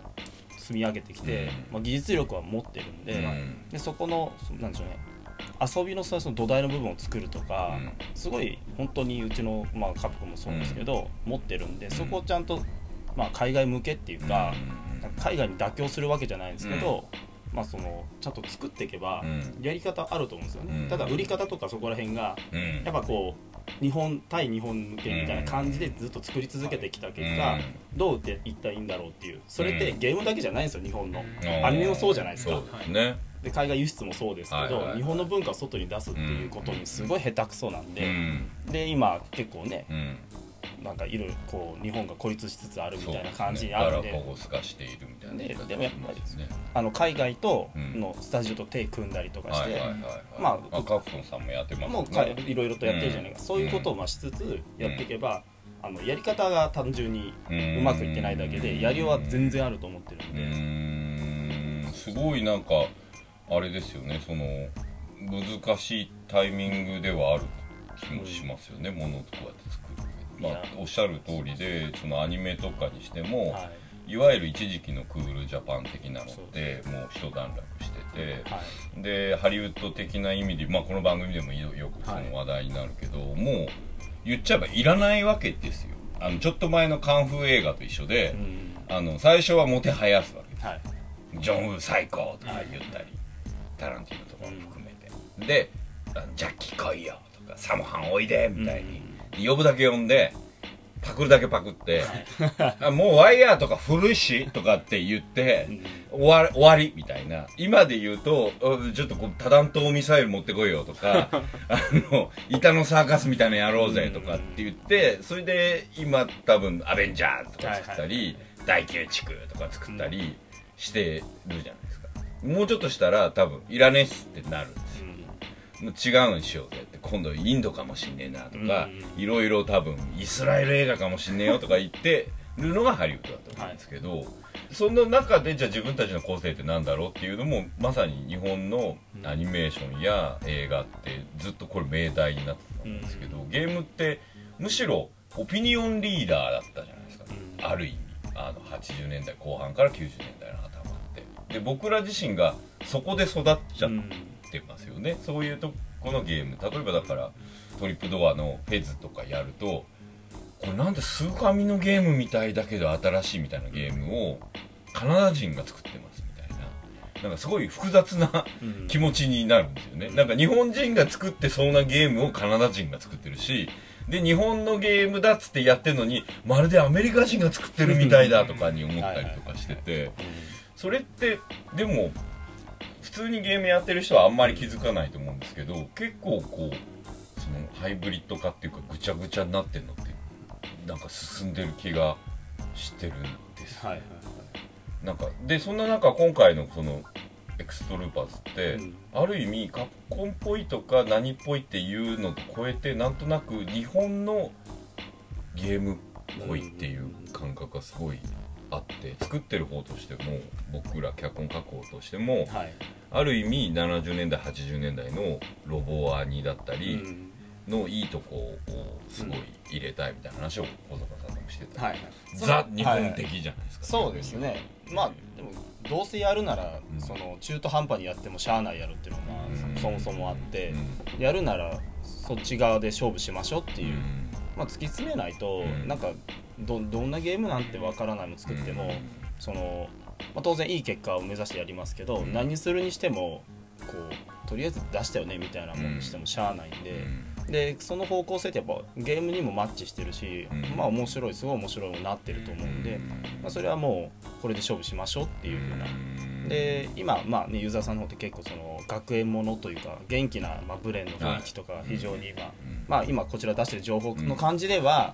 積み上げてきて、うん。まあ、技術力は持ってるんで,、うん。でそこのそなんでしょうね遊びのその土台の部分を作るとか、うん。すごい本当にうちの、まあ、カプコンもそうですけど、持ってるんでそこをちゃんと、まあ、海外向けっていうか、海外に妥協するわけじゃないんですけど、まあ、そのちゃんと作っていけばうん。やり方あると思うんですよね、うん。ただ売り方とかそこら辺がうん。やっぱこう日本対日本向けみたいな感じでずっと作り続けてきた結果、どうって言ったらいいんだろうっていうそれってうん。ゲームだけじゃないんですよ日本の、うん。アニメもそうじゃないですか。ね、で海外輸出もそうですけど、日本の文化を外に出すっていうことにすごい下手くそなんうで、ん。で今結構ねうんなんかいろいろこう日本が孤立しつつあるみたいな感じにあるんで。ガラパゴス化しているみたいな。ででもやっぱりあの海外とうんのスタジオと手組んだりとかして、まあカプコンさんもやってますもいろいろとやってるじゃないか、そういうことをまあしつつやっていけば、あのやり方が単純にうまくいってないだけでやりようは全然あると思ってるんうで、ーん。すごいなんかあれですよね。その難しいタイミングではある気もしますよね、ものをこうやって作まあ、おっしゃる通りでそのアニメとかにしても、はい。い、わゆる一時期のクールジャパン的なのってもう一段落してて、はい。でハリウッド的な意味で、まあ、この番組でもよよくその話題になるけど、もう言っちゃえばいらないわけですよ。あのちょっと前のカンフー映画と一緒でう、ん。あの最初はもてはやすわけです。はい。ジョン・ウー最高とか言ったり、タランティーノとかも含めて、であのジャッキー来いよとかサモハンおいでみたいに、呼ぶだけ呼んでパクるだけパクって、あもうワイヤーとか古いしとかって言って、終わり終わりみたいな。今で言うとあちょっとこう多弾頭ミサイル持ってこいよとか (laughs) あの板のサーカスみたいなのやろうぜとかって言ってそれで今多分アベンジャーズとか作ったり、第9地区とか作ったりしてるじゃないですか。もうちょっとしたら多分いらねえっすってなる違うのにしようぜって今度インドかもしんねえなとかいろいろ多分イスラエル映画かもしんねえよとか言ってるのがハリウッドだと思うんですけど、その中でじゃあ自分たちの個性ってなんだろうっていうのもまさに日本のアニメーションや映画ってずっとこれ命題になってたんですけど、ゲームってむしろオピニオンリーダーだったじゃないですか、うん。ある意味。あの80年代後半から90年代の頭って。で僕ら自身がそこで育っちゃっうんてますよね。そういうとこのゲーム。例えばだからトリップドアのフェズとかやるとこれなんでスーファミのゲームみたいだけど新しいみたいなゲームをカナダ人が作ってますみたいな。なんかすごい複雑なうん。気持ちになるんですよね。なんか日本人が作ってそうなゲームをカナダ人が作ってるしで日本のゲームだっつってやってるのにまるでアメリカ人が作ってるみたいだとかに思ったりとかしてて。それってでも普通にゲームやってる人はあんまり気づかないと思うんですけど結構こうそのハイブリッド化っていうかぐちゃぐちゃになってんのってなんか進んでる気がしてるんです。よはいはい。なんかでそんな中今回のそのエクストルーパーズって、うん。ある意味カプコンっぽいとか何っぽいっていうのと超えてなんとなく日本のゲームっぽいっていう感覚がすごいあって作ってる方としても僕ら脚本書く方としてもはい。ある意味70年代80年代のロボアニだったりうん。のいいとこをすごい入れたいみたいな話を小坂さんともしてた、はい。ザ日本的じゃないですか、そうですね。まあでもどうせやるなら、うん。その中途半端にやってもしゃあないやるっていうのが、うん。そもそもあってう、ん。やるならそっち側で勝負しましょうっていう、うんまあ、突き詰めないと、うん。なんかどどんなゲームなんてわからないの作っても、その、まあ、当然いい結果を目指してやりますけど、うん。何するにしてもこうとりあえず出したよねみたいなもんにしてもしゃあないんで。うんでその方向性ってやっぱゲームにもマッチしてるし、うん。まあ面白いすごい面白いもなってると思うんで、まあ、それはもうこれで勝負しましょうっていうふうな、で今、まあね、ユーザーさんの方って結構その学園ものというか元気な、まあ、ブレンの雰囲気とか非常に今、まあ、今こちら出してる情報の感じでは、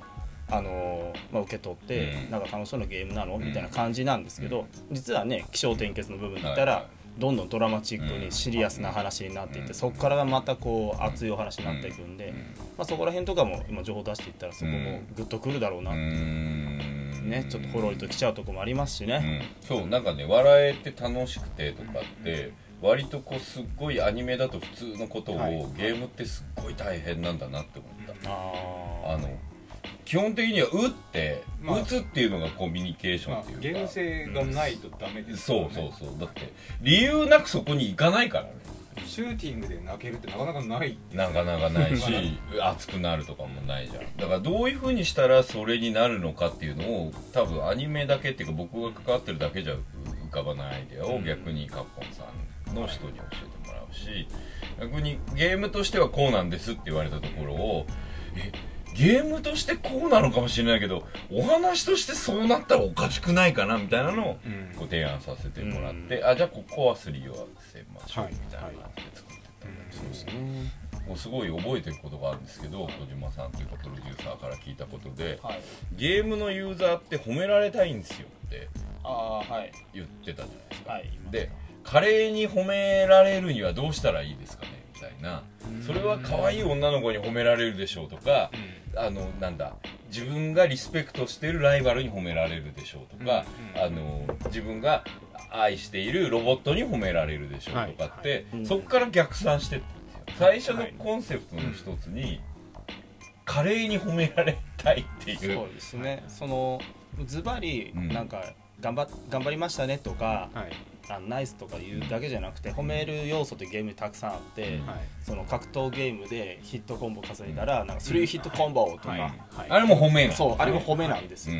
あのまあ、受け取って、うん。なんか楽しそうなゲームなの？みたいな感じなんですけど、実はね気象転結の部分で言ったら、はいどんどんドラマチックにシリアスな話になっていって、そこからまたこう熱いお話になっていくんで、まあ、そこら辺とかも今情報出していったらそこもグッとくるだろうな、ねちょっとほろりときちゃうとこもありますしね、そうなんかね笑えて楽しくてとかって割とこうすっごいアニメだと普通のことを、はい。ゲームってすっごい大変なんだなって思った、ああの基本的には打って、まあ打つっていうのがコミュニケーションまあっていうか、ゲーム性がないとダメですそうよね。そうそうだって理由なくそこに行かないからね。シューティングで泣けるってなかなかないなかなかないし熱くなるとかもないじゃん。だからどういう風にしたらそれになるのかっていうのを多分アニメだけっていうか僕が関わってるだけじゃ浮かばないアイデアを逆にカッコンさんの人に教えてもらうし。逆にゲームとしてはこうなんですって言われたところをえゲームとしてこうなのかもしれないけどお話としてそうなったらおかしくないかなみたいなのをうん。ご提案させてもらって、あじゃあここはすり合わせましょうはい。みたいな感じで作ってったんですよそうですね。もうすごい覚えてることがあるんですけど小島さんというかプロデューサーから聞いたことではい。ゲームのユーザーって褒められたいんですよって言ってたじゃないですか、はいで華麗に褒められるにはどうしたらいいですかね？みたいな。それは可愛い女の子に褒められるでしょうとかあのなんだ自分がリスペクトしてるライバルに褒められるでしょうとか、うんあの自分が愛しているロボットに褒められるでしょうとかって、はいそこから逆算してったんですよ。最初のコンセプトの一つに、華麗に褒められたいっていう。そうですね。そのズバリうん。なんか頑張頑張りましたねとか、はいあナイスとか言うだけじゃなくて褒める要素ってゲームにたくさんあって、その格闘ゲームでヒットコンボ稼いだらなんか3ヒットコンボとか、はい。はい。あれも褒めなんそうあれも褒めなんですうん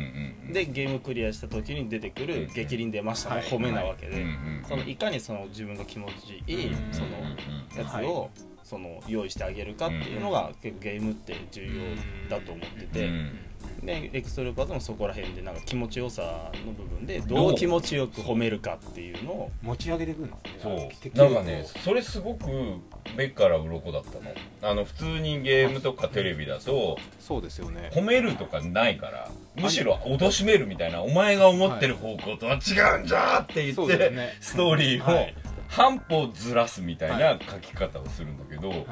よ、でゲームクリアした時に出てくるうん。激鱗出ましたもはい。褒めなわけで、そのいかにその自分が気持ちいい、うんそのうんやつを、その用意してあげるかっていうのが結構ゲームって重要だと思ってて、うんでエクストルーパーズもそこら辺でなんか気持ちよさの部分でどう気持ちよく褒めるかっていうのを。持ち上げていくんですねそう。なんかねそれすごく目から鱗だったの。あの普通にゲームとかテレビだとそうですよね。褒めるとかないからむしろ貶めるみたいなお前が思ってる方向とは違うんじゃって言って、そうですね。ストーリーをはい。半歩ずらすみたいな書き方をするんだけど、はい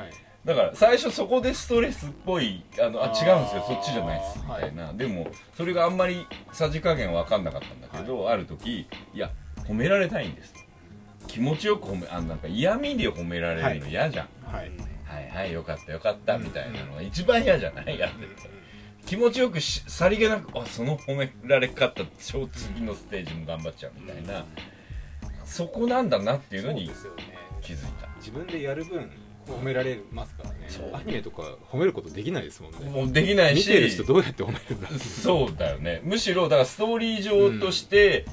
だから最初そこでストレスっぽいあのあ違うんですよ。そっちじゃないです。みはい。たいな、でもそれがあんまりさじ加減分かんなかったんだけど、ある時いや褒められたいんです。気持ちよく褒めあのなんか嫌味で褒められるの嫌じゃん、はい。はい、はいよかったよかったみたいなのが一番嫌じゃない？やって。て気持ちよくしさりげなくあその褒められ方超次のステージも頑張っちゃうみたいな、そこなんだなっていうのに気づいた。自分でやる分褒められますからね。アニメとか褒めることできないですもんね。もうできないし。見てる人どうやって褒めるんだそうだよね。むしろだからストーリー上として、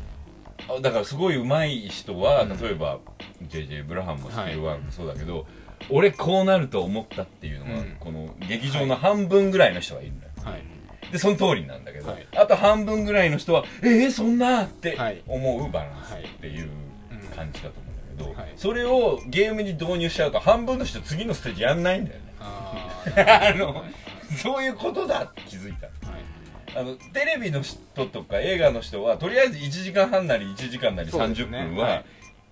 あだからすごい上手い人は、うん。例えば JJ ブラハンもスピはいルバーグもそうだけど、俺こうなると思ったっていうのが、うん。この劇場の半分ぐらいの人がいるんだよ、はい。でその通りなんだけど、はい。あと半分ぐらいの人はえー、そんなってはい。思うバランスっていううん。感じだと思うけど、はい。それをゲームに導入しちゃうと半分の人次のステージやんないんだよね。あ (laughs) のそういうことだって気づいた。はい。あのテレビの人とか映画の人はとりあえず1時間半なり1時間なり30そうですね。分ははい。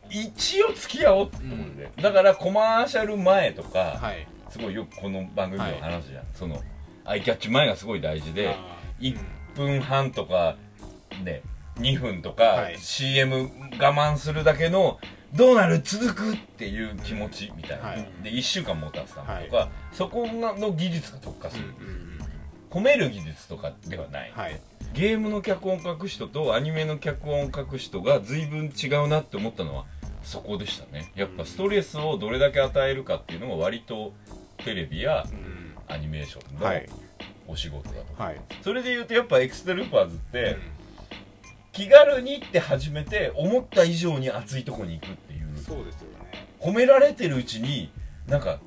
一応付き合おうってところで、だからコマーシャル前とか、はい。すごいよくこの番組でも話すじゃん、そのアイキャッチ前がすごい大事であ1分半とかね2分とか、はい。CM 我慢するだけのどうなる続くっていう気持ちみたいな、はい。で1週間持たせたのとか、そこの技術が特化する、ーうんうん褒める技術とかではない、はい。ゲームの脚本を書く人とアニメの脚本を書く人が随分違うなって思ったのはそこでしたね。やっぱストレスをどれだけ与えるかっていうのが割とテレビやうん。アニメーションのはい。お仕事だと、はい。それで言うとやっぱエクストルーパーズって気軽にって始めて思った以上に熱いとこに行くっていう。そうですよね。褒められてるうちになんか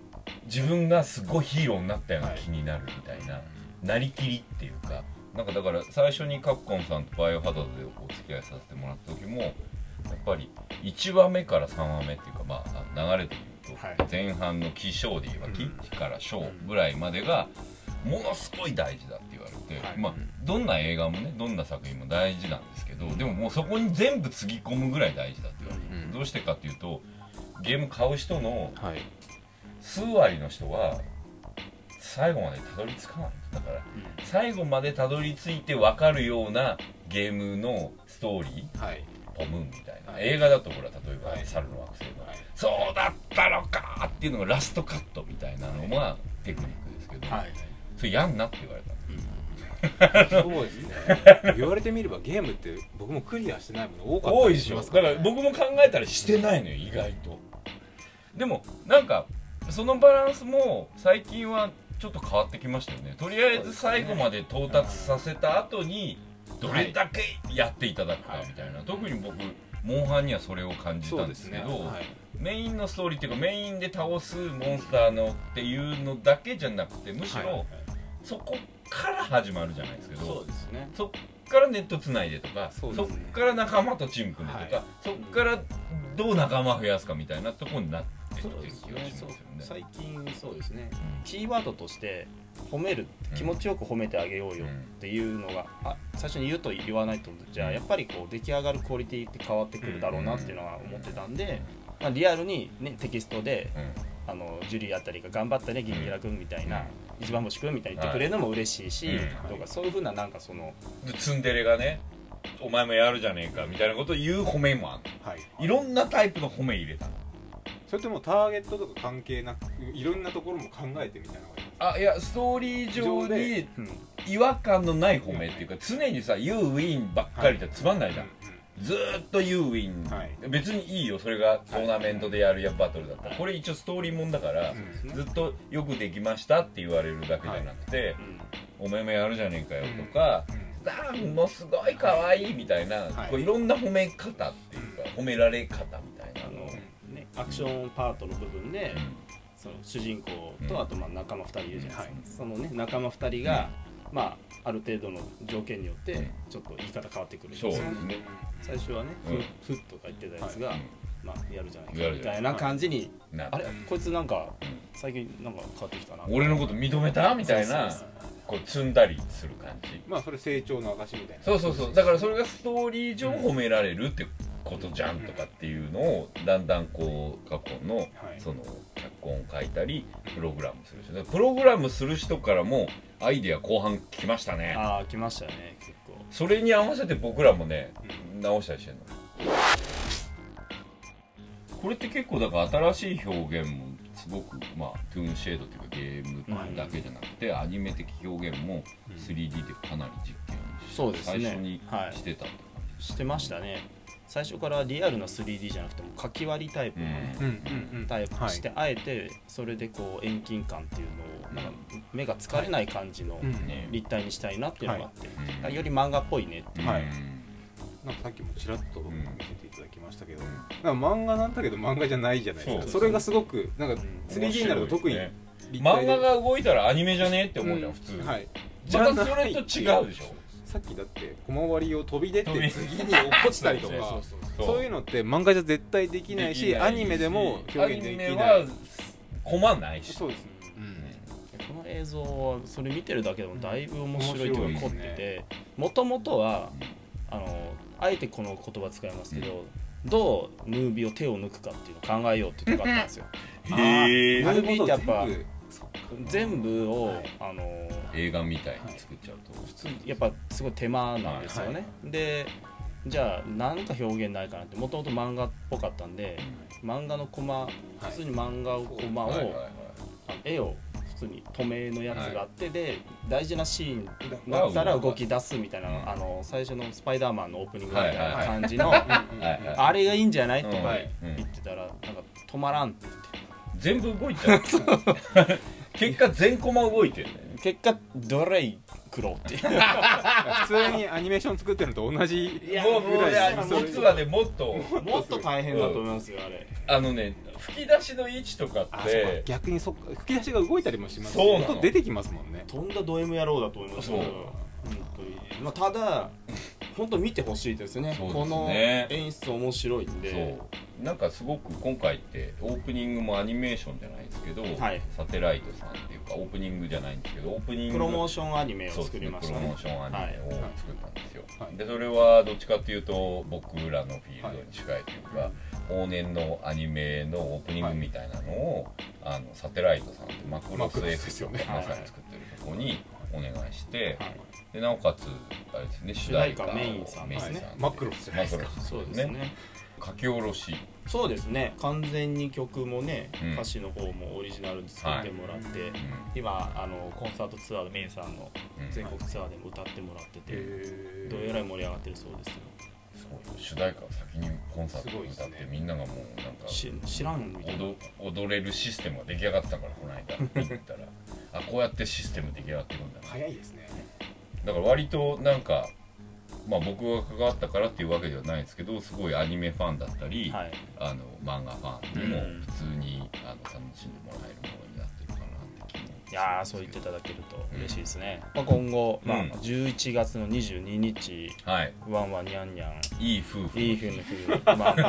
自分がすごいヒーローになったような気になるみたいな、なりきりっていうか。なんかだから最初にカプコンさんとバイオハザードでお付き合いさせてもらった時もやっぱり1話目から3話目っていうかまあ流れで言うと、はい。前半の起承で言えばうん。起から承ぐらいまでがものすごい大事だって言われて、はい。まあどんな映画もねどんな作品も大事なんですけどでももうそこに全部つぎ込むぐらい大事だって言われて、うんどうしてかっていうとゲーム買う人のはい。数割の人は最後までたどり着かない。だから最後までたどり着いて分かるようなゲームのストーリーはい。トムみたいな、はい。映画だとほら例えば「はい。猿の惑星の」はい。そうだったのかっていうのがラストカットみたいなのがテクニックですけど、はいそれやんなって言われたそうですね。言われてみればゲームって僕もクリアしてないもの多かったりし多いでしょ。ますからねだから僕も考えたらしてないのよ意外と。でもなんかそのバランスも最近はちょっと変わってきましたよね。とりあえず最後まで到達させた後にどれだけやっていただくかみたいな、特に僕モンハンにはそれを感じたんですけどはい。メインのストーリーっていうかメインで倒すモンスターのっていうのだけじゃなくてむしろそこから始まるじゃないですけど、そうですね。そっからネットつないでとかそ,、そうですね。っから仲間とチーム組んでとか、はい。そっからどう仲間増やすかみたいなところになってそうきてる気がしますよね。最近そうですね。キーワードとして褒める気持ちよく褒めてあげようよっていうのが、あ最初に言うと言わないとじゃあやっぱりこう出来上がるクオリティって変わってくるだろうなっていうのは思ってたんで、まあ、リアルに、ね、テキストでうんあのジュリーあたりが頑張ったねギンギラ君みたいな、うん。一番星君みたいに言ってくれるのも嬉しいし、うん。とかそういうふうななんかそのでツンデレがねお前もやるじゃねえかみたいなことを言う褒めもあるはい。いろんなタイプの褒め入れたの。それともターゲットとか関係なくいろんなところも考えてみたいなのがあいやストーリー上にうん。違和感のない褒めっていうか常にさ「You win」ばっかりじゃつまんないすじゃん、ずーっと You win、はい。別にいいよそれがトーナメントでやるやバトルだったらこれ一応ストーリーもんだから、うん。ずっとよくできましたって言われるだけじゃなくて、うんおめめやるじゃねえかよとか、うん。もうすごい可愛いみたいな、はい。こういろんな褒め方っていうか、褒められ方みたいな。あのね、アクションパートの部分で、うん。その主人公うん。とあとまあ仲間2人いるじゃないですか、はい。そのね仲間2人が、まあある程度の条件によってうん。ちょっと言い方変わってくるんですよですね最初はね、うん。ふふっとか言ってたやつが、うんまあやるじゃないかみたいな感じに、なあれうんこいつなんかうん最近なんか変わってきたな。俺のこと認めた？みたいなこう積んだりする感じ。まあそれ成長の証みたいな。そうそうそう。だからそれがストーリー上褒められるってことじゃんとかっていうのをだんだんこう過去のはい。その脚本を書いたりプログラムする人。プログラムする人からもアイデア後半来ましたね。ああ来ましたね結構。それに合わせて僕らもね直したりしてるの。これって結構だから新しい表現もすごくまあトゥーンシェードっていうかゲームだけじゃなくて、アニメ的表現も 3D でかなり実験しそうですね。最初にはい。してたって感じしてましたね。最初からリアルな 3D じゃなくても書き割りタイプのね、うん。うん。うん。うん。タイプにして、あえてそれでこう遠近感っていうのを目が疲れない感じの立体にしたいなっていうのがあって、うん。だからより漫画っぽいねっていう、はい。うんなんかさっきもちらっとん見せていただきましたけど、なんか漫画なんだけど漫画じゃないじゃないですか。それがすごくなんか 3D になると特に面立体で。漫画が動いたらアニメじゃねえって思うじゃん、普通、はい。またそれと違うでしょ。さっきだって小回りを飛び出て次に落っこちたりとかそういうのって漫画じゃ絶対できないしアニメでも表現できない。アニメはコマないし。そうですね、この映像はそれ見てるだけでもだいぶ面白いというか凝っててもともとはあのあえてこの言葉使いますけど、どうムービーを手を抜くかっていうのを考えようっていうとこあったんですよ。(laughs) へえムービーってやっぱ全部を、はいあの映画みたいに作っちゃうと、普通やっぱすごい手間なんですよね、でじゃあ何か表現ないかなってもともと漫画っぽかったんで漫画のコマ普通に漫画をコマを、絵を普通に透明のやつがあって、で大事なシーンになったら動き出すみたいな、うんあの最初の「スパイダーマン」のオープニングみたいな感じの、あれがいいんじゃないとかうん言ってたらなんか止まらんって言って。全部動いちゃう。(laughs) 結果全コマ動いてるね。結果どれ食ろうっていう。普通にアニメーション作ってるのと同じいやもうもうね実はねもっともっと大変だと思いますよあれ。あのね吹き出しの位置とかっあそうかて逆にそっか吹き出しが動いたりもしますそうなの。音出てきますもんね。とんだド M 野郎だと思いますよ。そう。本当に。まあ、ただ本当見てほしいですね。ね。この演出面白いんで。そう。なんかすごく今回ってオープニングもアニメーションじゃないですけど、はい。サテライトさんっていうかオープニングじゃないんですけどオープニングプロモーションアニメを作りましたね。プロモねーションアニメを作ったんですよ、はい。でそれはどっちかっていうと僕らのフィールドに近いというか、往年のアニメのオープニングみたいなのを、あのサテライトさんってマクロスス X ですよね。まさに作ってるところにお願いして、はいでなおかつあれですね主主題題歌メインさんで。すね。マクロスじゃないですか。そうですね。書き下ろし。そうですね。完全に曲もね、うん。歌詞の方もオリジナルで作ってもらって、うん。今あのコンサートツアーでメインさんのうん。全国ツアーでも歌ってもらってて、へどうやら盛り上がってるそうですよ。主題歌を先にコンサートで歌って、ね。みんながもうなんかし知らんみたいな。踊踊れるシステムが出来上がってたからこの間。行ったら。(laughs) あこうやってシステム出来上がってるんだ。な早いですねだから割となんかまあ僕が関わったからっていうわけではないですけどすごいアニメファンだったり、はい。あの漫画ファンにもうん。普通にあの楽しんでもらえるものになってるかなって気もいやーそう言っていただけると嬉しいですね、まあ、今後、まあうん、11月の22日はい。ワンワンニャンニャン。いい夫婦いいふうにふうまあ全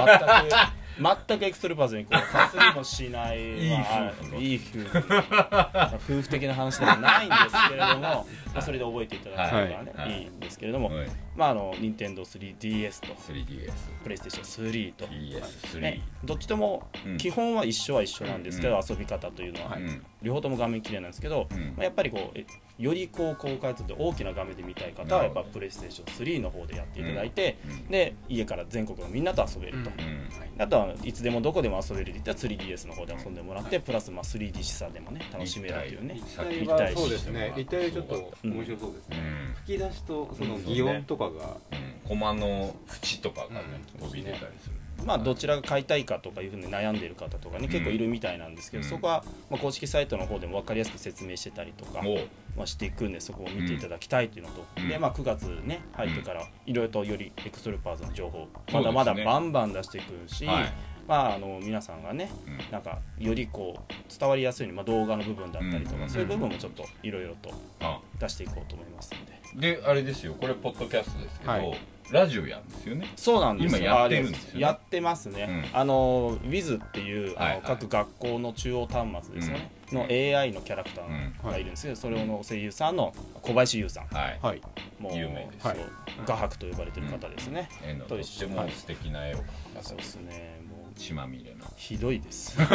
く (laughs) 全くエクストルーパーズにこうかすりもしない。いいまあ夫婦の。いい夫婦。まあ夫婦的な話でもないんですけれども、まあ、それで覚えていただければね、はい。い、いんですけれども、はい。まああの任天堂 3DS と。3DS プレイステーション3と、PS3、ね、どっちともうん。基本は一緒は一緒なんですけど、うん。遊び方というのは、うん両方とも画面綺麗なんですけど、うん。まあ、やっぱりこうえよりこう公開とって大きな画面で見たい方はやっぱプレイステーション3の方でやっていただいて、で家から全国のみんなと遊べると、うん。あとはいつでもどこでも遊べるって言ったら 3DS の方で遊んでもらって、プラスまあ 3D 視差でもね楽しめるというね。立体そうですね。立体はちょっとうん。面白そうですね、うん。吹き出しとそのうん擬音とかが、うん、コマの縁とかがね、うん飛び出たりする。まあどちらが買いたいかとかいうふうに悩んでいる方とかね結構いるみたいなんですけど、うん。そこはまあ公式サイトの方でも分かりやすく説明してたりとか、おうまあ、していくんでそこを見ていただきたいというのと、うん。でまあ、9月ね入ってからいろいろとよりエクストルーパーズの情報そうですね。まだまだバンバン出していくし、はい。まあ、あの皆さんがねうん。なんかよりこう伝わりやすいように、まあ、動画の部分だったりとか、うん。そういう部分もちょっといろいろとあ出していこうと思いますので。であれですよ。これポッドキャストですけど、はい。ラジオやるんですよね。そうなんです。よ今やってるんですよね。やってますね、うあの Wiz っていうあの、はいはい。各学校の中央端末ですよね、の AI のキャラクターがいるんですけど、それの声優さんの小林優さん。はい、はい。もう有名です。そうはい。画伯と呼ばれてる方ですね、絵のとっても素敵な絵をそうですね。もう血まみれの。ひどいです (laughs)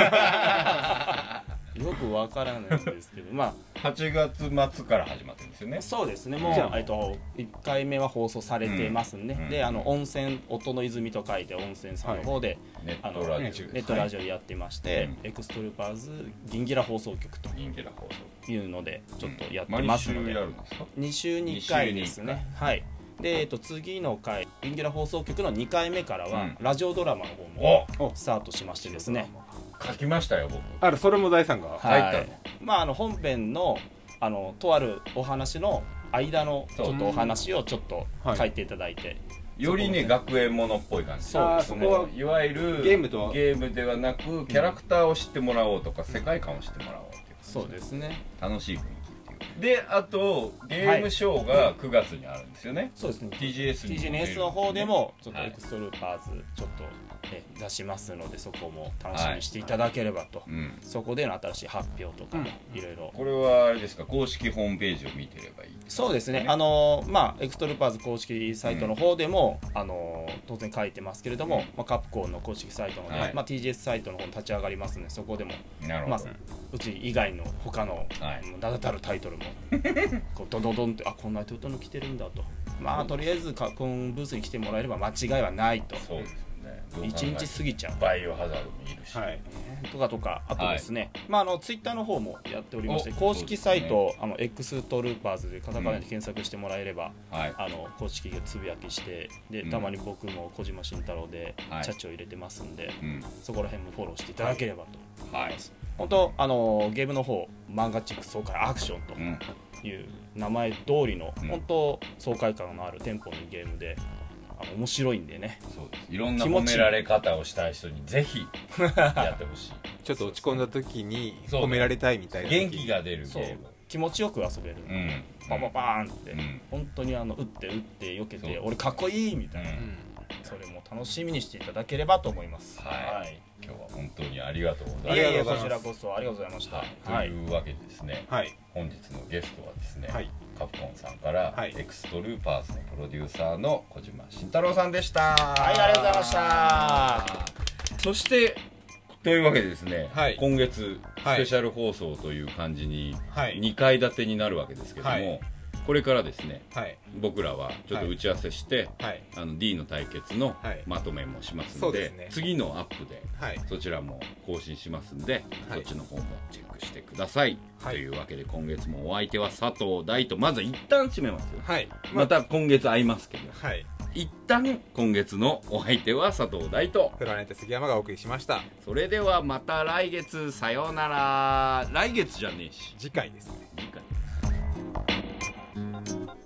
よくわからないんですけどま8月末から始まってるんですよね。あそうですね。もうえっと1回目は放送されてますね、うん。であの温泉音の泉と書いて音泉さんの方で、ネあのットラジオネネットラジオやってまして、うん。エクストルーパーズギンギラ放送局と人気な放送いうのでちょっとやってますので、やるんですか？2週に1回ですね。はい。で、えっと、次の回銀ギラ放送局の2回目からは、うん。ラジオドラマの方もお。スタートしましてですね書きましたよ僕。あらそれも大さんが、入ったのはい。まああの本編のあのとあるお話の間のちょっとお話をちょっとはい。書いていただいて、よりね学園ものっぽい感じ。そう。ですねあーそこはいわゆるゲームとは？ゲームではなくキャラクターを知ってもらおうとか世界観を知ってもらおうっていうそうですね。楽しい雰囲気っていう。であとゲームショーが9月にあるんですよね、そうですね。TGS にも出る TGNS の方でもちょっとはいエクストルーパーズちょっと、え出しますのでそこも楽しみにしていただければと、うん。そこでの新しい発表とかもいろいろ。これはあれですか？公式ホームページを見てればいい。そうですね、あのまあ、エクストルーパーズ公式サイトの方でも、あの当然書いてますけれども、まあ、カプコンの公式サイトのね、はい。まあ、TGS サイトの方に立ち上がりますので、そこでも、まあなるほど、、うち以外の他の、はい。うん名だたるタイトルも、(laughs) こうドドドンって、あこんなタイトルの来てるんだと、まあ、とりあえずカプコンブースに来てもらえれば間違いはないと、そうです1ても日過ぎちゃう。バイオハザードもいるし、はい。とかとか、あとですね、まあ、あのツイッターの方もやっておりまして、お公式サイト、あの X トルーパーズでカタカナで検索してもらえれば、はい。あの公式がつぶやきしてでうん。たまに僕も小島慎太郎ではい。チャッチを入れてますんで、うん。そこら辺もフォローしていただければと、はい。本当あのゲームの方漫画チック爽快アクションうんという名前通りの、うん。本当爽快感のあるテンポのいいゲームであの面白いんでね。そうです。いろんな褒められ方をしたい人にぜひやってほしい。(laughs) ちょっと落ち込んだ時にそう褒められたいみたいな時。元気が出るゲそう。ーム気持ちよく遊べる、うん。パパパーンって、うん。本当にあの打って打って避けて俺かっこいいみたいな、うん。それも楽しみにしていただければと思います。はい。今日は本当にありがとうございます。いえいえこちらこそありがとうございました。はい、というわけでですね、はい。本日のゲストはですね、はいカプコンさんから、はい。エクストルーパーズのプロデューサーの小島慎太郎さんでした。はいありがとうございました。そしてというわけでですね、はい。今月はい。スペシャル放送という感じにはい。2階建てになるわけですけども、はいこれからですねはい。僕らはちょっと打ち合わせして、はい。あの D の対決のはい。まとめもしますので,、そうですね。次のアップではい。そちらも更新しますんで、はい。そっちの方もチェックしてください、はい。というわけで今月もお相手は佐藤大とまず一旦締めますよ。はい。また今月会いますけど。はい。一旦今月のお相手は佐藤大とプラネット杉山がお送りしました。それではまた来月。さようなら。来月じゃねえし。次回です。ね次回 Bye.